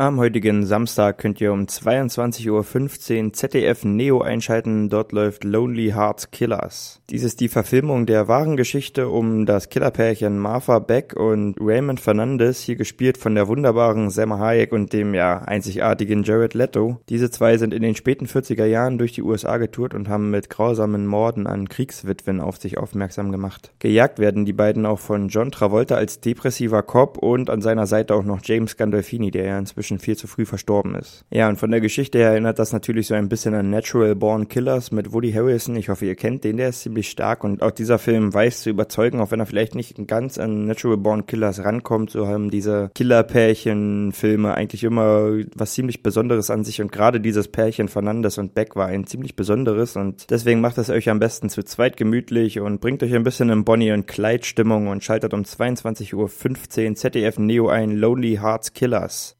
Am heutigen Samstag könnt ihr um 22.15 Uhr ZDF Neo einschalten. Dort läuft Lonely Hearts Killers. Dies ist die Verfilmung der wahren Geschichte um das Killerpärchen Martha Beck und Raymond Fernandez, hier gespielt von der wunderbaren Selma Hayek und dem ja einzigartigen Jared Leto. Diese zwei sind in den späten 40er Jahren durch die USA getourt und haben mit grausamen Morden an Kriegswitwen auf sich aufmerksam gemacht. Gejagt werden die beiden auch von John Travolta als depressiver Cop und an seiner Seite auch noch James Gandolfini, der ja inzwischen inzwischen viel zu früh verstorben ist. Ja, und von der Geschichte her erinnert das natürlich so ein bisschen an Natural Born Killers mit Woody Harrison. Ich hoffe, ihr kennt den, der ist ziemlich stark und auch dieser Film weiß zu überzeugen, auch wenn er vielleicht nicht ganz an Natural Born Killers rankommt, so haben diese Killer-Pärchen-Filme eigentlich immer was ziemlich Besonderes an sich und gerade dieses Pärchen Fernandes und Beck war ein ziemlich besonderes und deswegen macht es euch am besten zu zweit gemütlich und bringt euch ein bisschen in Bonnie und Clyde Stimmung und schaltet um 22.15 Uhr ZDF Neo ein Lonely Hearts Killers.